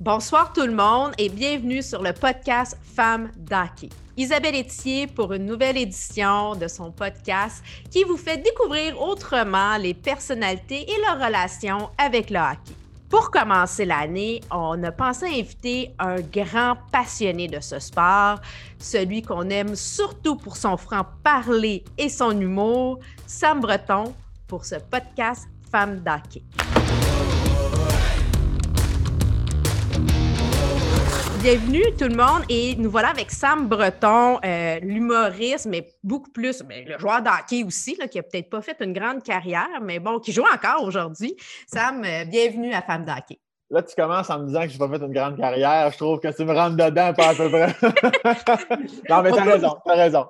Bonsoir tout le monde et bienvenue sur le podcast Femmes d'hockey. Isabelle Etier pour une nouvelle édition de son podcast qui vous fait découvrir autrement les personnalités et leurs relations avec le hockey. Pour commencer l'année, on a pensé inviter un grand passionné de ce sport, celui qu'on aime surtout pour son franc-parler et son humour, Sam Breton, pour ce podcast Femmes d'hockey. Bienvenue tout le monde et nous voilà avec Sam Breton, euh, l'humoriste, mais beaucoup plus, le joueur d'hockey aussi, qui a peut-être pas fait une grande carrière, mais bon, qui joue encore aujourd'hui. Sam, euh, bienvenue à Femme d'hockey. Là, tu commences en me disant que je n'ai pas fait une grande carrière. Je trouve que tu me rentres dedans, pas à peu près. non, mais tu as raison, tu as raison.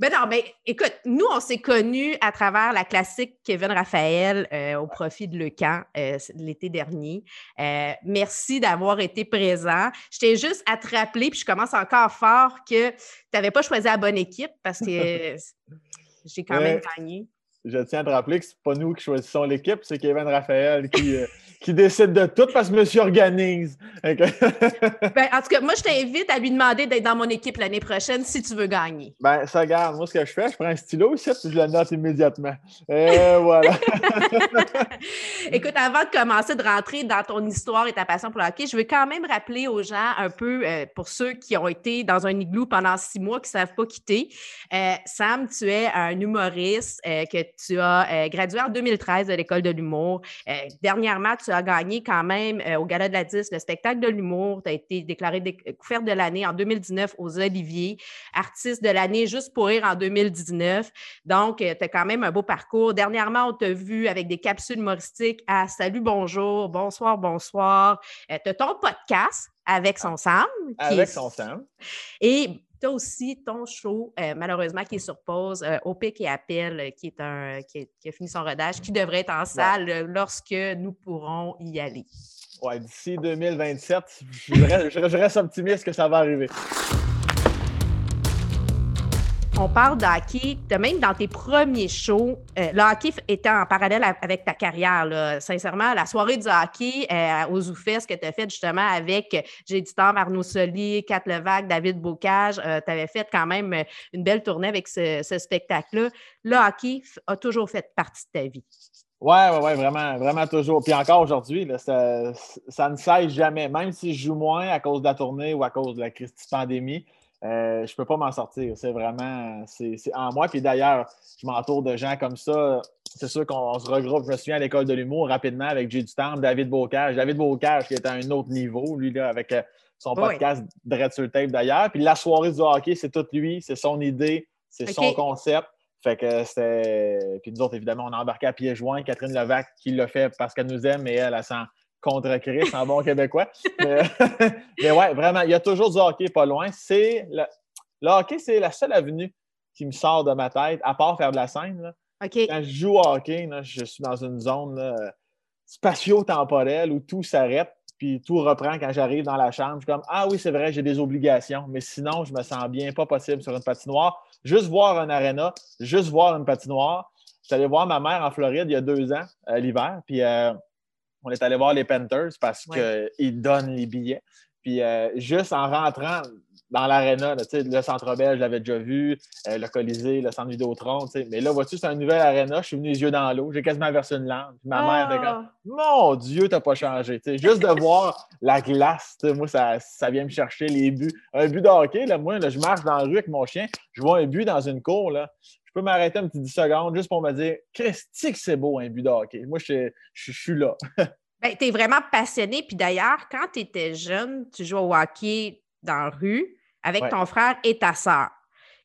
Ben non, mais écoute, nous, on s'est connus à travers la classique Kevin Raphaël euh, au profit de Le Camp euh, l'été dernier. Euh, merci d'avoir été présent. J'étais juste à te rappeler, puis je commence encore fort que tu n'avais pas choisi la bonne équipe parce que j'ai quand même gagné je tiens à te rappeler que ce n'est pas nous qui choisissons l'équipe, c'est Kevin Raphaël qui, euh, qui décide de tout parce que monsieur organise. ben, en tout cas, moi, je t'invite à lui demander d'être dans mon équipe l'année prochaine si tu veux gagner. Ben, ça garde. Moi, ce que je fais, je prends un stylo ici et je le note immédiatement. Et voilà. Écoute, avant de commencer de rentrer dans ton histoire et ta passion pour le hockey, je veux quand même rappeler aux gens un peu, euh, pour ceux qui ont été dans un igloo pendant six mois, qui ne savent pas quitter. Euh, Sam, tu es un humoriste que tu as euh, gradué en 2013 de l'École de l'humour. Euh, dernièrement, tu as gagné quand même euh, au Gala de la 10 le spectacle de l'humour. Tu as été déclaré découverte de l'année en 2019 aux Oliviers, artiste de l'année juste pour rire en 2019. Donc, tu as quand même un beau parcours. Dernièrement, on t'a vu avec des capsules humoristiques à Salut, bonjour, bonsoir, bonsoir. tu as ton podcast avec son Sam. Avec son Sam. Et tu as aussi ton show, euh, malheureusement, qui est sur pause, euh, Au pic et appel, euh, qui, est un, qui, a fini son rodage, qui devrait être en salle lorsque nous pourrons y aller. Oui, d'ici 2027, je reste optimiste que ça va arriver on parle de hockey, même dans tes premiers shows, euh, le hockey était en parallèle avec ta carrière. Sincèrement, la soirée du hockey euh, aux Zoufest que tu as fait justement avec temps, Arnaud Soli, Kat Levac, David Bocage, euh, tu avais fait quand même une belle tournée avec ce, spectacle-là. Le hockey a toujours fait partie de ta vie. Oui, oui, ouais, vraiment, vraiment toujours. Puis encore aujourd'hui, ça, ça, ne cesse jamais. Même si je joue moins à cause de la tournée ou à cause de la crise de pandémie, euh, je ne peux pas m'en sortir. C'est vraiment c'est, en moi. Puis d'ailleurs, je m'entoure de gens comme ça. C'est sûr qu'on se regroupe. Je me souviens à l'école de l'humour rapidement avec J. Dutam, David Bocage. David Bocage qui est à un autre niveau, lui, là, avec euh, son podcast Dread sur le tape d'ailleurs. Puis la soirée du hockey, c'est tout lui, c'est son idée, c'est son concept. Fait que c'était. Puis nous autres, évidemment, on a embarqué à pieds joints. Catherine Levac qui l'a fait parce qu'elle nous aime et elle, elle sent contre Chris en bon québécois. Mais, mais, ouais, vraiment, il y a toujours du hockey pas loin. C'est le, hockey, c'est la seule avenue qui me sort de ma tête, à part faire de la scène. Quand je joue au hockey, je suis dans une zone spatio-temporelle où tout s'arrête, puis tout reprend quand j'arrive dans la chambre. Je suis comme Ah oui, c'est vrai, j'ai des obligations, mais sinon, je me sens bien pas possible sur une patinoire. Juste voir un aréna, juste voir une patinoire. Allé voir ma mère en Floride il y a deux ans, euh, l'hiver, puis euh, on est allé voir les Panthers parce qu'ils donnent les billets. Puis euh, juste en rentrant dans l'aréna, le Centre Bell, je l'avais déjà vu, euh, le Colisée, le Centre Vidéotron, mais là, vois-tu, c'est un nouvel aréna, je suis venu les yeux dans l'eau, j'ai quasiment versé une lampe. ma mère était comme, ah! mon Dieu, t'as pas changé. juste de voir la glace, moi, ça, ça vient me chercher les buts. Un but de hockey, là, moi, je marche dans la rue avec mon chien, je vois un but dans une cour, là, je peux m'arrêter un petit 10 secondes juste pour me dire Christy, que c'est beau un but de hockey. Moi, je, suis là. ben, tu es vraiment passionné. Puis d'ailleurs, quand tu étais jeune, tu jouais au hockey dans la rue avec ton frère et ta sœur.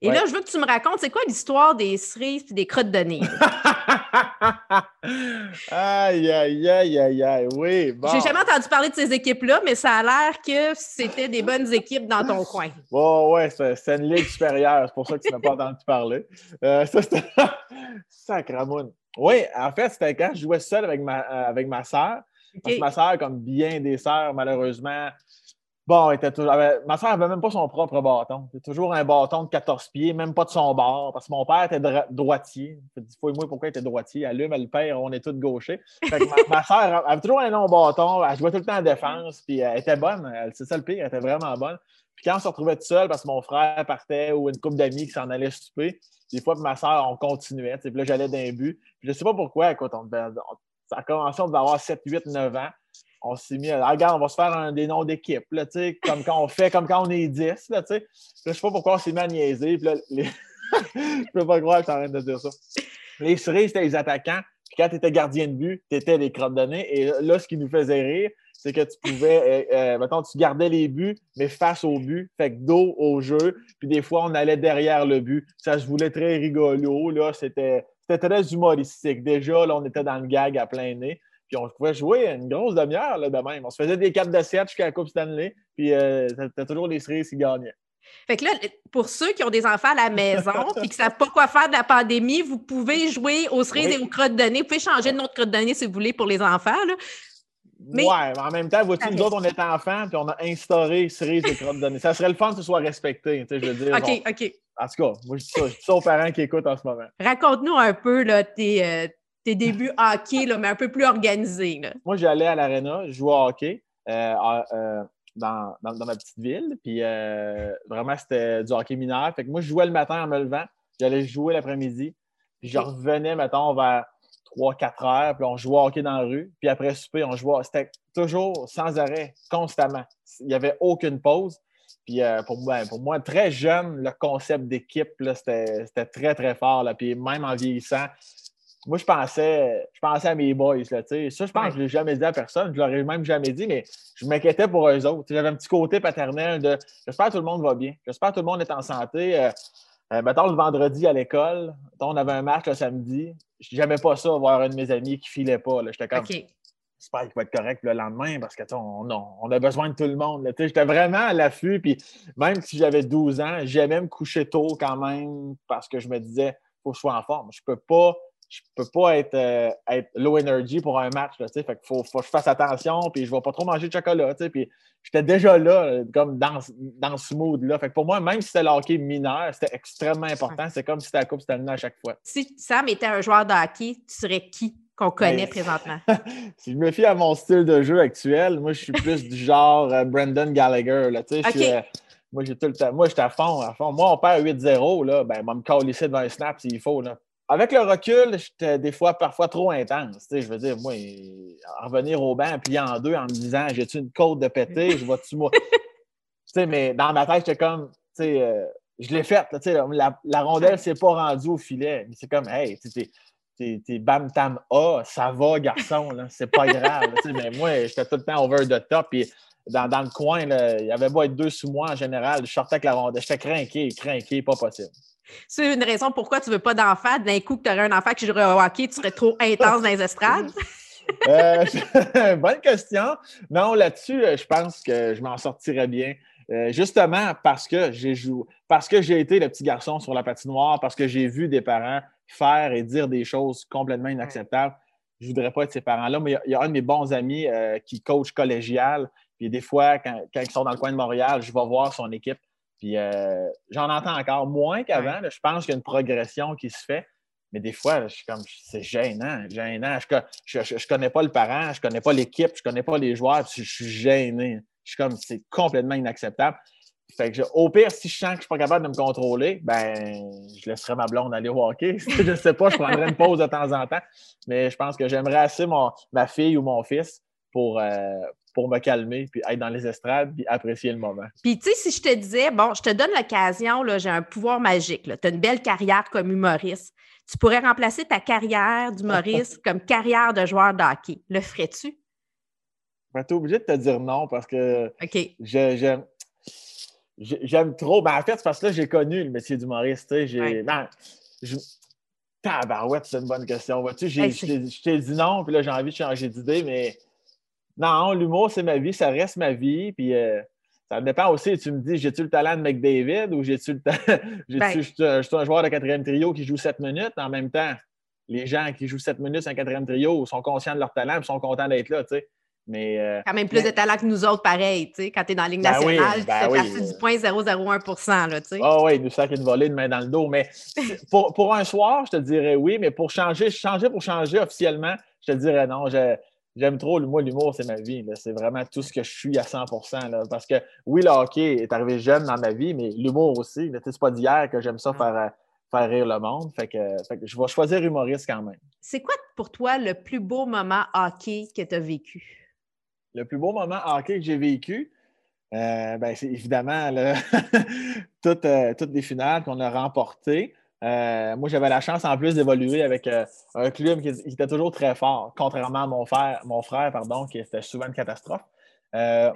Et là, je veux que tu me racontes, c'est quoi l'histoire des cerises et des crottes de nez? aïe, aïe, aïe, aïe, aïe, oui. Bon. J'ai jamais entendu parler de ces équipes-là, mais ça a l'air que c'était des bonnes équipes dans ton coin. Oh, ouais, c'est une ligue supérieure, c'est pour ça que tu n'as pas entendu parler. Euh, ça, c'était. Sacramoune. Oui, en fait, c'était quand je jouais seul avec ma, euh, avec ma sœur. ma sœur, comme bien des sœurs, malheureusement, Bon, était toujours, ma soeur n'avait même pas son propre bâton. C'était toujours un bâton de 14 pieds, même pas de son bord, parce que mon père était droitier. Faut moi pourquoi il était droitier. Allume, elle le père, on est tous gauchers. ma, soeur avait toujours un long bâton, elle jouait tout le temps en défense, puis elle était bonne. C'est ça le pire, elle était vraiment bonne. Puis quand on se retrouvait tout seul, parce que mon frère partait ou une couple d'amis qui s'en allaient souper, des fois, ma soeur, on continuait. Puis là, j'allais d'un but. Puis je sais pas pourquoi, écoute, on, ça a commencé, on devait avoir 7, 8, 9 ans on s'est mis à regarde, on va se faire un, des noms d'équipe, comme quand on fait, comme quand on est 10, là, tu sais. je sais pas pourquoi on s'est mis à niaiser, je peux pas croire que en train de dire ça. Les cerises, c'était les attaquants, puis quand tu étais gardien de but, tu étais les crottes de nez, et là, ce qui nous faisait rire, c'est que tu pouvais, euh, euh, tu gardais les buts, mais face au but, fait que dos au jeu, puis des fois, on allait derrière le but. Ça se voulait très rigolo, là, c'était très humoristique. Déjà, là, on était dans le gag à plein nez. Puis on pouvait jouer une grosse demi-heure de même. On se faisait des 4 de 7 jusqu'à la Coupe Stanley. Puis euh, c'était toujours les cerises qui gagnaient. Fait que là, pour ceux qui ont des enfants à la maison et qui ne savent pas quoi faire de la pandémie, vous pouvez jouer aux cerises et aux crottes de nez. Vous pouvez changer de nom de crotte de nez si vous voulez pour les enfants. Là. Mais... Ouais, mais en même temps, vois-tu, nous autres, on était enfants puis on a instauré cerises et crottes de nez. Ça serait le fun que ce soit respecté. Je veux dire, OK, OK. En tout cas, moi, je dis ça, je dis ça aux parents qui écoutent en ce moment. Raconte-nous un peu là, tes, euh, tes débuts hockey, là, mais un peu plus organisés. Moi, j'allais à l'aréna, je jouais au hockey euh, euh, dans, dans, ma petite ville. Puis euh, vraiment, c'était du hockey mineur. Fait que moi, je jouais le matin en me levant. J'allais jouer l'après-midi. Puis je revenais, mettons, vers 3-4 heures. Puis on jouait au hockey dans la rue. Puis après souper, on jouait. C'était toujours sans arrêt, constamment. Il n'y avait aucune pause. Puis pour, moi, pour moi, très jeune, le concept d'équipe, c'était très, très fort. Là. Puis même en vieillissant, moi, je pensais, je pensais à mes boys. Là, ça, je pense que je ne l'ai jamais dit à personne. Je ne l'aurais même jamais dit, mais je m'inquiétais pour eux autres. J'avais un petit côté paternel de j'espère que tout le monde va bien. J'espère que tout le monde est en santé. Euh, euh mettons, le vendredi à l'école, on avait un match le samedi. Je n'aimais pas ça, voir un de mes amis qui ne filait pas. J'étais comme j'espère qu'il va être correct le lendemain parce que on, on, a besoin de tout le monde. J'étais vraiment à l'affût. Puis même si j'avais 12 ans, j'aimais me coucher tôt quand même parce que je me disais il faut que je sois en forme. Je ne peux pas je peux pas être, euh, être low energy pour un match. Là, fait faut, faut, que je fasse attention, puis je vais pas trop manger de chocolat. Puis j'étais déjà là, comme dans, dans ce mood-là. Fait que pour moi, même si c'était le hockey mineur, c'était extrêmement important. C'est comme si c'était la Coupe Stanley à chaque fois. Si Sam était un joueur de hockey, tu serais qui qu'on connaît ben, présentement? si je me fie à mon style de jeu actuel, moi, je suis plus du genre euh, Brendan Gallagher. Là, euh, moi, j'ai tout le temps. Moi, j'étais à fond, à fond. Moi, on perd 8-0, là, ben, va me ici devant un snap s'il faut. Là avec le recul, j'étais des fois parfois trop intense. Je veux dire, moi, revenir au banc, plier en deux en me disant J'ai-tu une côte de péter, je vois-tu moi? mais dans ma tête, j'étais comme euh, je l'ai faite. La, la, rondelle s'est pas rendue au filet. C'est comme Hey, t'es bam tam A, ça va, garçon, c'est pas grave. mais moi, j'étais tout le temps over the top. Puis dans, dans le coin, il y avait beau être deux sous moi en général, je sortais avec la rondelle. J'étais craqué, craqué, pas possible. C'est une raison pourquoi tu ne veux pas d'enfant. D'un coup, que tu aurais un enfant qui jouerait au hockey, tu serais trop intense dans les estrades? euh, bonne question. Non, là-dessus, euh, je pense que je m'en sortirais bien. Euh, justement parce que j'ai joué, parce que j'ai été le petit garçon sur la patinoire, parce que j'ai vu des parents faire et dire des choses complètement inacceptables. Je ne voudrais pas être ces parents-là, mais il y, a un de mes bons amis euh, qui coach collégial. Puis des fois, quand, quand, ils sont dans le coin de Montréal, je vais voir son équipe. Puis euh, j'en entends encore moins qu'avant. Je pense qu'il y a une progression qui se fait. Mais des fois, je suis comme, c'est gênant, gênant. Je ne connais pas le parent, je ne connais pas l'équipe, je ne connais pas les joueurs, puis je suis gêné. Je suis comme, c'est complètement inacceptable. Fait que au pire, si je sens que je ne suis pas capable de me contrôler, ben je laisserai ma blonde aller au hockey. je ne sais pas, je prendrai une pause de temps en temps. Mais je pense que j'aimerais assez ma fille ou mon fils pour, euh, pour me calmer, puis être dans les estrades, puis apprécier le moment. Puis, tu sais, si je te disais, bon, je te donne l'occasion, j'ai un pouvoir magique, tu as une belle carrière comme humoriste, tu pourrais remplacer ta carrière d'humoriste comme carrière de joueur de hockey. Le ferais-tu? Ben, tu es obligé de te dire non parce que j'aime. J'aime trop. Ben, en fait, c'est parce que là, j'ai connu le métier d'humoriste. J'ai. Ben, je... Tabarouette, c'est une bonne question. Tu sais, je t'ai dit non, puis là, j'ai envie de changer d'idée, mais non, l'humour, c'est ma vie, ça reste ma vie. Puis euh, ça dépend aussi. Tu me dis, j'ai-tu le talent de McDavid ou j'ai-tu le talent. Je suis un joueur de quatrième trio qui joue sept minutes en même temps. Les gens qui jouent sept minutes en quatrième trio sont conscients de leur talent et sont contents d'être là. Tu sais. Mais, euh, quand même plus de talent que nous autres, pareil, tu sais, quand tu es dans la Ligue Ben nationale, oui, ben tu fais oui. du point 001 là, tu sais. Ah oui, nous sac une volée de main dans le dos. Mais pour, pour un soir, je te dirais oui, mais pour changer, changer pour changer officiellement, je te dirais non. Je- J'aime trop moi, l'humour, c'est ma vie. C'est vraiment tout ce que je suis à 100 là. Parce que oui, le hockey est arrivé jeune dans ma vie, mais l'humour aussi. C'est pas d'hier que j'aime ça faire, euh, faire rire le monde. Fait que, fait que je vais choisir humoriste quand même. C'est quoi pour toi le plus beau moment hockey que tu as vécu? Le plus beau moment hockey que j'ai vécu, euh, ben, c'est évidemment là, toutes, euh, toutes les finales qu'on a remportées. Euh, moi, j'avais la chance en plus d'évoluer avec euh, un club qui, qui était toujours très fort, contrairement à mon frère, mon frère pardon, qui était souvent une catastrophe. Euh,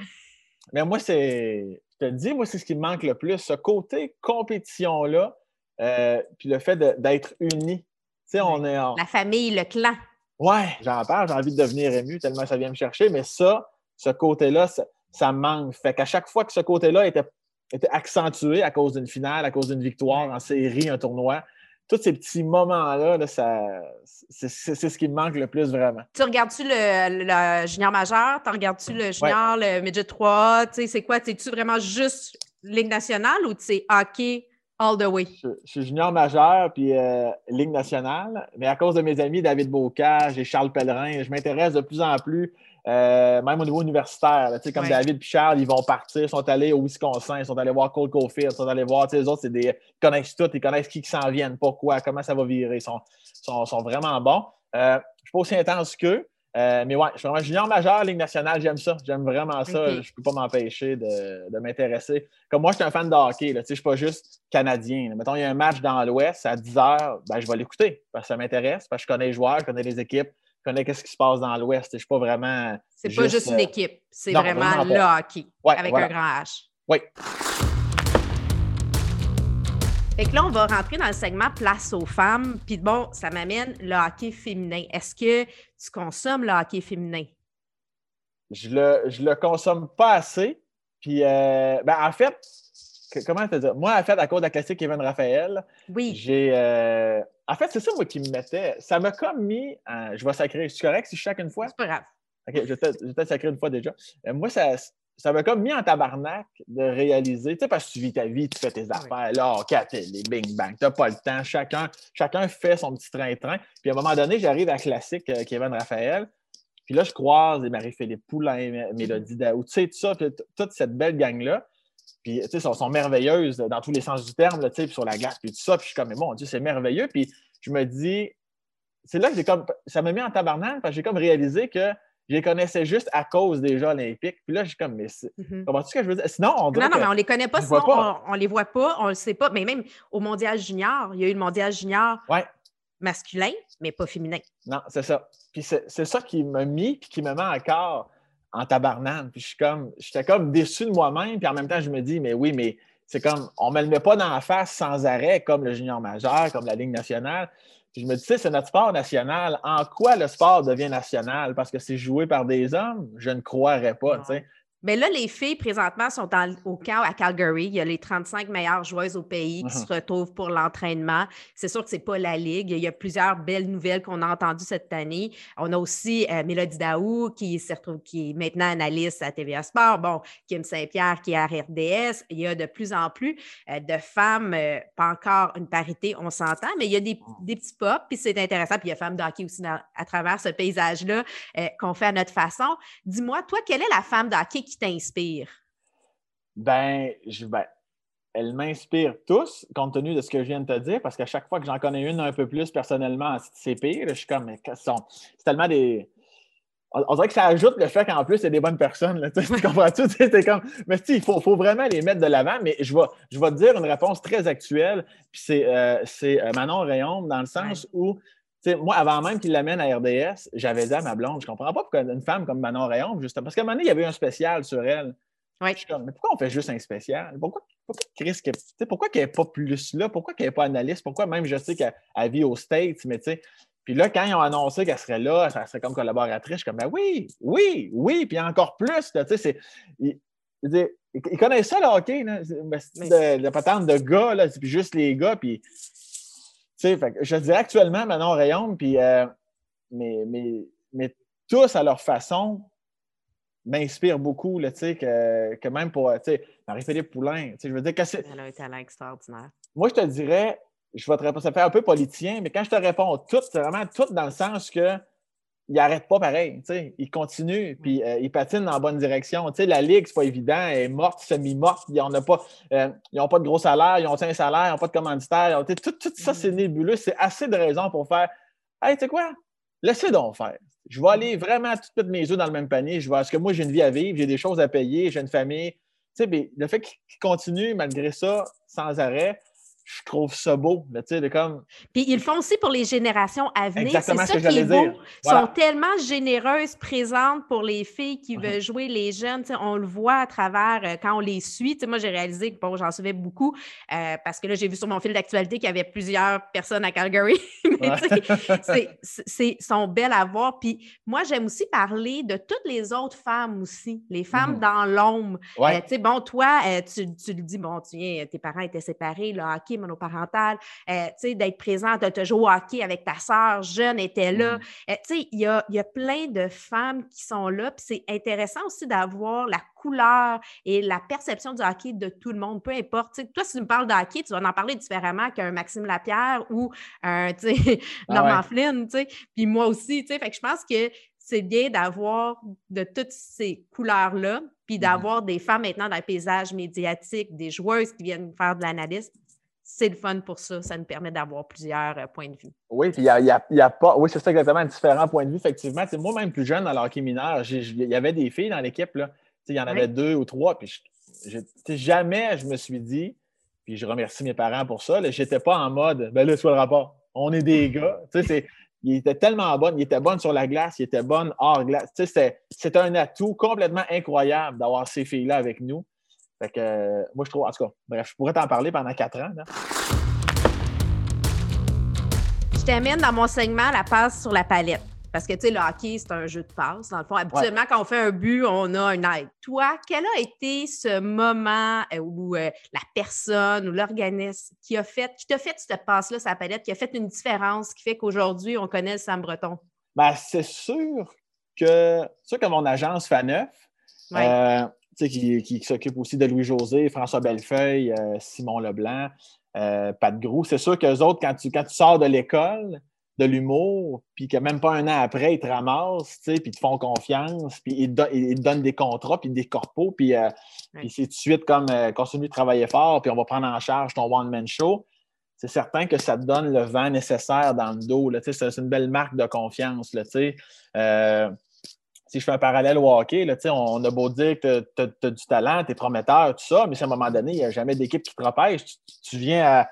mais moi, c'est. Je te dis, moi, c'est ce qui me manque le plus, ce côté compétition-là, puis le fait d'être unis. Tu sais, on est en- La famille, le clan. Ouais, j'en parle, j'ai envie de devenir ému tellement ça vient me chercher, mais ça, ce côté-là, ça, ça me manque. Fait qu'à chaque fois que ce côté-là était, était accentué à cause d'une finale, à cause d'une victoire en série, un tournoi, tous ces petits moments-là, là, ça, c'est, c'est- c'est ce qui me manque le plus vraiment. Tu regardes-tu le, le junior majeur? Tu regardes-tu le junior, le midget 3? Tu sais, c'est quoi? Es-tu vraiment juste Ligue nationale ou sais hockey all the way? Je, je suis junior majeur puis euh, Ligue nationale, mais à cause de mes amis David Bocage et Charles Pellerin, je m'intéresse de plus en plus, euh, même au niveau universitaire. là, comme Ouais. David et Charles, ils vont partir, ils sont allés au Wisconsin, ils sont allés voir Cole Caulfield, ils sont allés voir, les autres, c'est des, ils connaissent tout, ils connaissent qui, qui s'en viennent, pourquoi, comment ça va virer, ils sont, sont, sont vraiment bons. Euh, je ne suis pas aussi intense qu'eux. euh, mais ouais, je suis vraiment junior majeur, Ligue nationale, j'aime ça. J'aime vraiment ça. Je ne peux pas m'empêcher de, de m'intéresser. Comme moi, je suis un fan de hockey. Je ne suis pas juste canadien. là. Mettons, il y a un match dans l'Ouest à 10 heures, ben, je vais l'écouter parce que ça m'intéresse, parce que je connais les joueurs, je connais les équipes, connais ce qui se passe dans l'Ouest. Je ne suis pas vraiment. C'est pas juste une euh, équipe, c'est vraiment vraiment le hockey Ouais, avec voilà. un grand H. Oui. Fait que là, on va rentrer dans le segment Place aux femmes. Puis bon, ça m'amène le hockey féminin. Est-ce que tu consommes le hockey féminin? Je le, je le consomme pas assez. Puis, euh, ben, en fait, que- comment te dire? Moi, en fait, à cause de la classique Kevin Raphaël, Oui. j'ai. euh, En fait, c'est ça, moi, qui me mettait. Ça m'a comme mis. en- Je vais sacrer. Je suis correct si je chaque une fois? C'est pas grave. OK, je vais peut-être sacrer une fois déjà. Euh, moi, ça. Ça m'a comme mis en tabarnak de réaliser, tu sais, parce que tu vis ta vie, tu fais tes affaires, là, OK, les bing bang, t'as pas le temps, chacun, chacun fait son petit train-train. Puis à un moment donné, j'arrive à Classique euh, Kevin Raphaël, puis là, je croise des Marie-Philippe Poulain, Mélodie Daou, tu sais, tout ça, toute cette belle gang-là. Puis, tu sais, sont, sont merveilleuses dans tous les sens du terme, tu sais, puis sur la glace, puis tout ça. Puis je suis comme, mais mon Dieu, c'est merveilleux. Puis je me dis, c'est là que j'ai comme, ça m'a mis en tabarnak, parce que j'ai comme réalisé que je les connaissais juste à cause des Jeux olympiques. Puis là, je suis comme, mais c'est- Mhm. comprends-tu ce que je veux dire? Sinon, on Non, non, mais on les connaît pas, sinon pas. on, on les voit pas, on le sait pas. Mais même au mondial junior, il y a eu le mondial junior Ouais. masculin, mais pas féminin. Non, c'est ça. Puis c'est c'est ça qui m'a mis, puis qui me met encore en tabarnane. Puis je suis comme, j'étais comme déçu de moi-même, puis en même temps, je me dis, mais oui, mais c'est comme, on me le met pas dans la face sans arrêt, comme le junior majeur, comme la Ligue nationale. Puis je me dis, tu sais, c'est notre sport national. En quoi le sport devient national? Parce que c'est joué par des hommes? Je ne croirais pas, tu sais. Mais là, les filles, présentement, sont au camp à Calgary. Il y a les 35 meilleures joueuses au pays qui Mhm. se retrouvent pour l'entraînement. C'est sûr que ce n'est pas la Ligue. Il y a plusieurs belles nouvelles qu'on a entendues cette année. On a aussi euh, Mélodie Daou qui, se retrouve, qui est maintenant analyste à TVA Sport. Bon, Kim Saint-Pierre qui est à RDS. Il y a de plus en plus euh, de femmes, euh, pas encore une parité, on s'entend, mais il y a des, des petits pops, puis c'est intéressant. Puis il y a femmes d'hockey aussi dans- à travers ce paysage-là euh, qu'on fait à notre façon. Dis-moi, toi, quelle est la femme d'hockey qui t'inspire? Ben, je, ben, elles m'inspirent tous, compte tenu de ce que je viens de te dire, parce qu'à chaque fois que j'en connais une un peu plus personnellement, c'est pire. Je suis comme, mais qu'est-ce sont- c'est tellement des. On, dirait que ça ajoute le fait qu'en plus, c'est des bonnes personnes. Là, tu comprends-tu? C'est comme, mais tu il faut, faut vraiment les mettre de l'avant. Mais je vais, je vais te dire une réponse très actuelle. Puis c'est euh, euh, Manon Rayon, dans le sens où, moi, avant même qu'il l'amène à RDS, j'avais dit à ma blonde, je comprends pas pourquoi une femme comme Manon Rayon, justement, parce qu'à un moment donné, il y avait eu un spécial sur elle. Je suis comme, mais pourquoi on fait juste un spécial? Pourquoi, pourquoi Chris, pourquoi qu'elle n'est pas plus là? Pourquoi qu'elle n'est pas analyste? Pourquoi même je sais qu'elle elle vit aux States, mais tu sais. Puis là, quand ils ont annoncé qu'elle serait là, elle serait comme collaboratrice, je suis comme, ben oui, oui, oui, puis encore plus. Tu sais, c'est. Ils, ils- connaissent ça, le hockey, là. De, de patente de gars, là, puis juste les gars, puis. Tu sais, fait je dirais actuellement, Manon Rayon, puis. euh, mais, mais, mais tous à leur façon, m'inspire beaucoup, là, que, que même pour Marie-Philippe Poulain. Je veux dire que c'est. Elle a un talent extraordinaire. Moi, je te dirais, je vais te répondre, ça fait un peu politicien, mais quand je te réponds tout, c'est vraiment tout dans le sens que il n'arrête pas pareil. Il continue, puis euh, il patine dans la bonne direction. la Ligue, c'est pas évident, elle est morte, semi-morte. Ils n'ont pas, euh, pas de gros salaire, ils ont un salaire, ils n'ont pas de commanditaire. Tout, tout, ça, c'est mm. nébuleux. C'est assez de raisons pour faire Hey, tu sais quoi? Laissez donc faire. Je vais aller vraiment toutes mes œufs dans le même panier. Je vois parce que moi, j'ai une vie à vivre, j'ai des choses à payer, j'ai une famille? Le fait qu'il continue malgré ça, sans arrêt, je trouve ça beau. tu sais, de comme... Puis ils le font aussi pour les générations à venir. C'est ça qui est beau. Ils sont tellement généreuses, présentes pour les filles qui veulent jouer, les jeunes. On le voit à travers euh, quand on les suit. moi, j'ai réalisé que bon, j'en suivais beaucoup euh, parce que là, j'ai vu sur mon fil d'actualité qu'il y avait plusieurs personnes à Calgary. c'est sont belles à voir. Puis moi, j'aime aussi parler de toutes les autres femmes aussi, les femmes mm-hmm. dans l'ombre. Euh, tu sais, bon, toi, tu, tu, le dis, bon, tu viens, tes parents étaient séparés, là, OK, monoparentale, euh, d'être présente, de te jouer au hockey avec ta sœur jeune était là. Mm. Euh, il y a, y a, plein de femmes qui sont là. Puis c'est intéressant aussi d'avoir la couleur et la perception du hockey de tout le monde, peu importe. toi, si tu me parles de hockey, tu vas en parler différemment qu'un Maxime Lapierre ou un ah Norman Flynn. Puis moi aussi. Fait que je pense que c'est bien d'avoir de toutes ces couleurs-là, puis mm-hmm. d'avoir des femmes maintenant dans le paysage médiatique, des joueuses qui viennent faire de l'analyse c'est le fun pour ça. Ça nous permet d'avoir plusieurs euh, points de vue. Oui, puis il y a, pas. Oui, c'est ça exactement, différents points de vue, effectivement. moi-même plus jeune dans l'hockey mineur, il y avait des filles dans l'équipe. Il y en avait deux ou trois. Puis jamais je me suis dit, puis je remercie mes parents pour ça, je n'étais pas en mode ben là, soit le rapport? On est des gars. il était tellement bon, il était bon sur la glace, il était bon hors glace. C'était un atout complètement incroyable d'avoir ces filles-là avec nous. Fait que, euh, moi, je trouve, en tout cas, bref, je pourrais t'en parler pendant quatre ans. Je termine dans mon segment la passe sur la palette. Parce que, tu sais, le hockey, c'est un jeu de passe. Dans le fond, habituellement, quand on fait un but, on a un aide. Toi, quel a été ce moment euh, où euh, la personne ou l'organisme qui a fait, qui t'a fait cette passe-là sur la palette, qui a fait une différence, qui fait qu'aujourd'hui, on connaît le Sam Breton? Ben, c'est sûr que, sûr que mon agence Faneuf, qui, s'occupe aussi de Louis-José, François Bellefeuille, euh, Simon Leblanc, euh, Pat Grou. C'est sûr qu'eux autres, quand tu, quand tu sors de l'école, de l'humour, puis que même pas un an après, ils te ramassent, puis ils te font confiance, puis ils, te donnent des contrats, puis des corpos, puis, euh, c'est tout de suite comme continue de travailler fort, puis on va prendre en charge ton one-man show. C'est certain que ça te donne le vent nécessaire dans le dos. C'est une belle marque de confiance. Là, si je fais un parallèle au hockey, là, on a beau dire que tu as, du talent, tu es prometteur, tout ça, mais à un moment donné, il n'y a jamais d'équipe qui te repêche. Tu, viens à.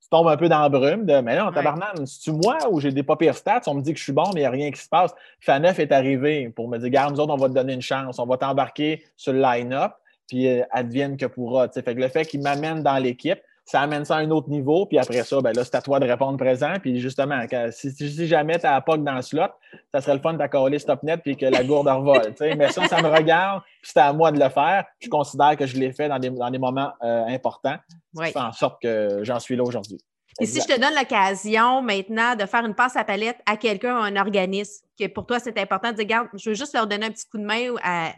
Tu tombes un peu dans la brume de Mais non, tabarnak, c'est-tu moi ou j'ai des pas pires stats? On me dit que je suis bon, mais il n'y a rien qui se passe. Faneuf est arrivé pour me dire Garde, nous autres, on va te donner une chance, on va t'embarquer sur le line-up, puis euh, advienne que pourra. Fait que le fait qu'il m'amène dans l'équipe, ça amène ça à un autre niveau. Puis après ça, ben là, c'est à toi de répondre présent. Puis justement, si, jamais tu as POC dans le slot, ça serait le fun d'accoler stop net puis que la gourde revole. Mais ça, ça me regarde, puis c'est à moi de le faire. Je considère que je l'ai fait dans des, dans des moments euh, importants. Ça fait en sorte que j'en suis là aujourd'hui. Et si je te donne l'occasion maintenant de faire une passe à palette à quelqu'un, un organisme, que pour toi c'est important de dire, regarde, je veux juste leur donner un petit coup de main à,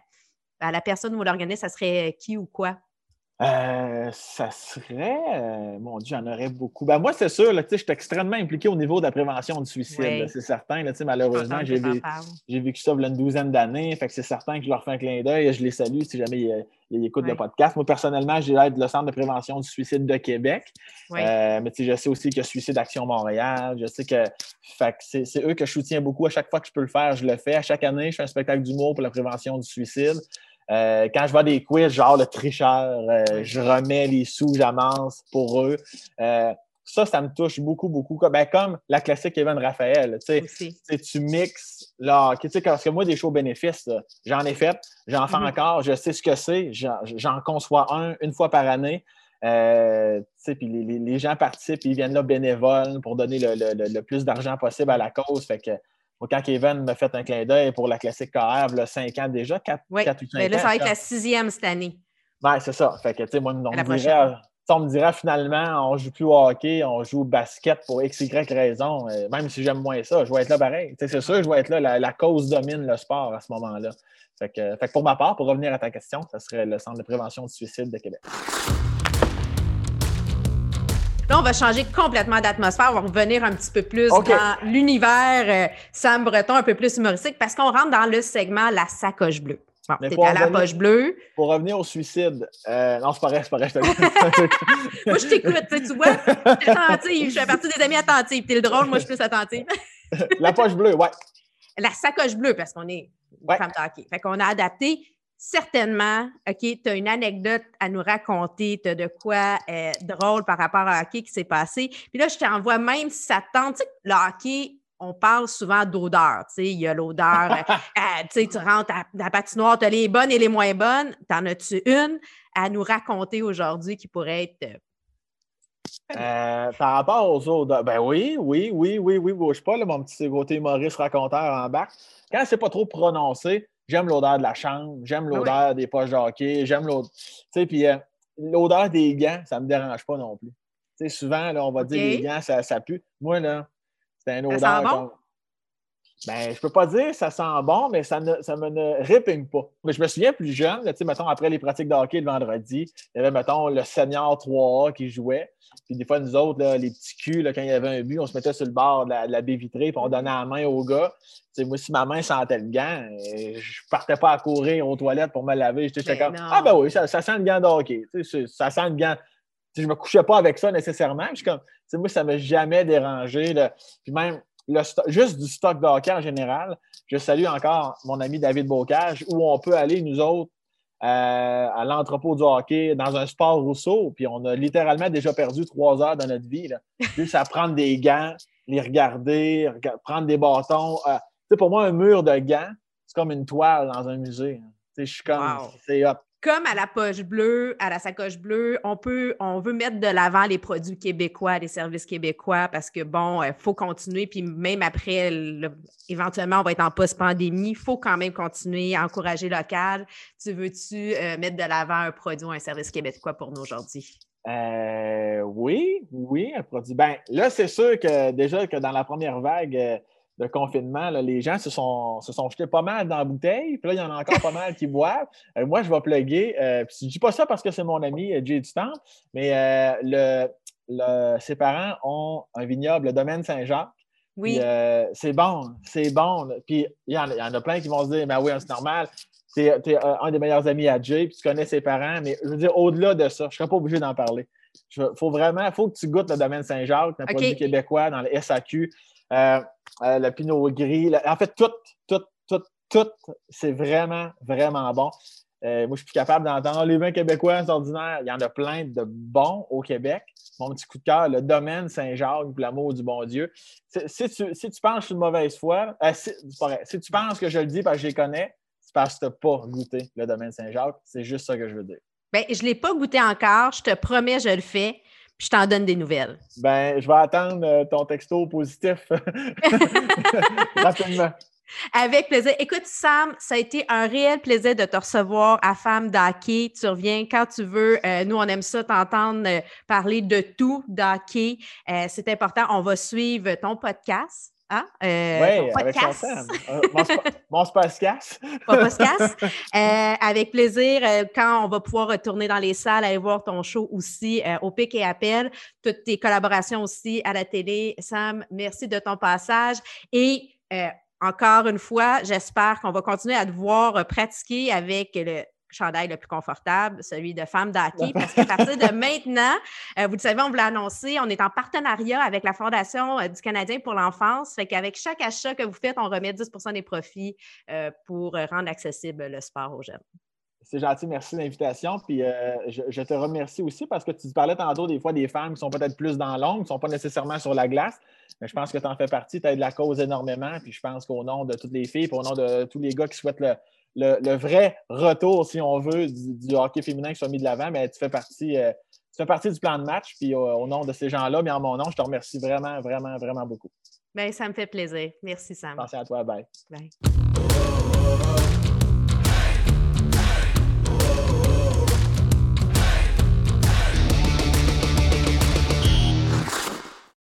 à la personne ou l'organisme, ça serait qui ou quoi? Euh, ça serait. Euh, mon Dieu, j'en aurais beaucoup. Ben, moi, c'est sûr, là, je suis extrêmement impliqué au niveau de la prévention du suicide. C'est certain. Là, malheureusement, j'ai vécu ça il y a une douzaine d'années. Fait que c'est certain que je leur fais un clin d'œil et je les salue si jamais ils, écoutent le podcast. Moi, personnellement, j'ai l'aide le Centre de prévention du suicide de Québec. Euh, mais je sais aussi qu'il y a Suicide Action Montréal. Je sais que, c'est eux que je soutiens beaucoup. À chaque fois que je peux le faire, je le fais. À chaque année, je fais un spectacle d'humour pour la prévention du suicide. Euh, quand je vois des quiz, genre le tricheur, euh, je remets les sous, j'amance pour eux. Euh, ça, ça me touche beaucoup, beaucoup. Ben, comme la classique Evan Raphaël. Tu mixes là, parce que moi, des shows bénéfices, j'en ai fait, j'en fais mm-hmm. encore, je sais ce que c'est, j'en conçois un une fois par année. puis les, gens participent, ils viennent là bénévoles pour donner le, le plus d'argent possible à la cause. Fait que quand Kevin m'a fait un clin d'œil pour la classique KR, là, 5 ans déjà, 4, oui. 4 ou 5 mais là, ça va être la sixième cette année. Oui, c'est ça. Fait que, tu sais, moi, on me, dirait, on me dirait finalement, on ne joue plus au hockey, on joue au basket pour X, Y raison. Euh, même si j'aime moins ça, je vais être là pareil. c'est sûr, je vais être là. La, cause domine le sport à ce moment-là. Fait que, pour ma part, pour revenir à ta question, ce serait le Centre de prévention du suicide de Québec. Là, on va changer complètement d'atmosphère. On va revenir un petit peu plus dans l'univers euh, Sam Breton, un peu plus humoristique, parce qu'on rentre dans le segment La sacoche bleue. Bon, t'es à la poche bleue. Pour revenir au suicide, euh, non, c'est vrai, c'est pas vrai. moi, je t'écoute, tu vois. Je attentive, je fais partie des amis attentifs. T'es le drôle, moi, je suis plus attentive. la poche bleue, ouais. La sacoche bleue, parce qu'on est ouais. femme de Fait qu'on a adapté certainement, OK, tu as une anecdote à nous raconter, tu as de quoi euh, drôle par rapport à hockey qui s'est passé. Puis là, je t'envoie même si ça tente. Tu sais, le hockey, on parle souvent d'odeur. Tu sais, il y a l'odeur. Euh, euh, tu sais, tu rentres à, la patinoire, tu as les bonnes et les moins bonnes. T'en as-tu une à nous raconter aujourd'hui qui pourrait être. par rapport aux odeurs, ben oui, oui, oui, oui, oui, bouge pas, là, mon petit côté Maurice raconteur en bas. Quand c'est pas trop prononcé, J'aime l'odeur de la chambre, j'aime ah l'odeur des poches de hockey, j'aime l'odeur. Tu sais, puis euh, l'odeur des gants, ça ne me dérange pas non plus. Tu sais, souvent, là, on va dire les gants, ça, ça pue. Moi, là, c'est une odeur. Ça sent bon? Ben, je peux pas dire que ça sent bon, mais ça, ne, ça me ne répigne pas. Mais je me souviens plus jeune, tu sais, mettons, après les pratiques de hockey le vendredi, il y avait, mettons, le senior 3A qui jouait. Puis des fois, nous autres, là, les petits culs, là, quand il y avait un but, on se mettait sur le bord de la, baie vitrée, puis on donnait la main au gars. moi, si ma main sentait le gant, euh, je partais pas à courir aux toilettes pour me laver. J'étais ben comme Ah ben oui, ça, sent le gant de hockey. Ça sent le gant. Je me couchais pas avec ça nécessairement. Je comme, moi, ça ne m'a jamais dérangé. Là. Puis même, juste du stock de hockey en général. Je salue encore mon ami David Bocage, où on peut aller, nous autres, euh, à l'entrepôt du hockey, dans un sport Rousseau, puis on a littéralement déjà perdu trois heures dans notre vie. Là. Juste à prendre des gants, les regarder, prendre des bâtons. Euh, pour moi, un mur de gants, c'est comme une toile dans un musée. Je suis comme, c'est comme à la poche bleue, à la sacoche bleue, on peut, on veut mettre de l'avant les produits québécois, les services québécois, parce que bon, il faut continuer. Puis même après, éventuellement, on va être en post-pandémie, il faut quand même continuer à encourager local. Tu veux-tu euh, mettre de l'avant un produit ou un service québécois pour nous aujourd'hui? Euh, oui, oui, un produit. Ben là, c'est sûr que déjà que dans la première vague, euh, de confinement, les gens se sont, se sont jetés pas mal dans la bouteille. Puis là, il y en a encore pas mal qui boivent. Euh, moi, je vais plugger. Euh, je ne dis pas ça parce que c'est mon ami euh, Jay Dutamp, mais le, le, ses parents ont un vignoble, le domaine Saint-Jacques. Oui. c'est bon, c'est bon. Puis il y, en, a plein qui vont se dire, ben oui, c'est normal. Tu es, un des meilleurs amis à Jay, puis tu connais ses parents. Mais je veux dire, au-delà de ça, je ne serais pas obligé d'en parler. Il faut vraiment, faut que tu goûtes le domaine Saint-Jacques, un produit québécois dans le SAQ. Euh, euh, le pinot gris. en fait, tout, tout, tout, tout, c'est vraiment, vraiment bon. Euh, moi, je suis plus capable d'entendre les vins québécois, c'est ordinaire. Il y en a plein de bons au Québec. Mon petit coup de cœur, le domaine Saint-Jacques, l'amour du bon Dieu. Si, tu, si tu penses une mauvaise foi, si, si, tu penses que je le dis parce que je les connais, c'est parce que tu n'as pas goûté le domaine Saint-Jacques. C'est juste ça que je veux dire. Bien, je ne l'ai pas goûté encore. Je te promets, je le fais je t'en donne des nouvelles. Ben, je vais attendre euh, ton texto positif rapidement. Avec plaisir. Écoute, Sam, ça a été un réel plaisir de te recevoir à Femme d'Hockey. Tu reviens quand tu veux. Euh, nous, on aime ça, t'entendre euh, parler de tout d'hockey. c'est important. On va suivre ton podcast. Hein? Euh, oui, avec euh, mon, podcast. Euh, avec plaisir, quand on va pouvoir retourner dans les salles, aller voir ton show aussi au Pic et Appel, toutes tes collaborations aussi à la télé. Sam, merci de ton passage. Et encore une fois, j'espère qu'on va continuer à te voir pratiquer avec le chandail le plus confortable, celui de femme d'hockey, parce qu'à partir de maintenant, euh, vous le savez, on vous l'a annoncé, on est en partenariat avec la Fondation euh, du Canadien pour l'enfance. Fait qu'avec chaque achat que vous faites, on remet 10% des profits euh, pour rendre accessible le sport aux jeunes. C'est gentil, merci de l'invitation. Puis je, te remercie aussi parce que tu parlais tantôt des fois des femmes qui sont peut-être plus dans l'ombre, qui ne sont pas nécessairement sur la glace. Mais je pense que tu en fais partie, tu aides la cause énormément. Puis je pense qu'au nom de toutes les filles, puis au nom de tous les gars qui souhaitent le, le, vrai retour, si on veut, du, hockey féminin qui soit mis de l'avant, mais tu fais partie. Euh, tu fais partie du plan de match, puis au nom de ces gens-là, mais en mon nom, je te remercie vraiment, vraiment, vraiment beaucoup. Bien, ça me fait plaisir. Merci, Sam. Merci à toi. Bye. Bye.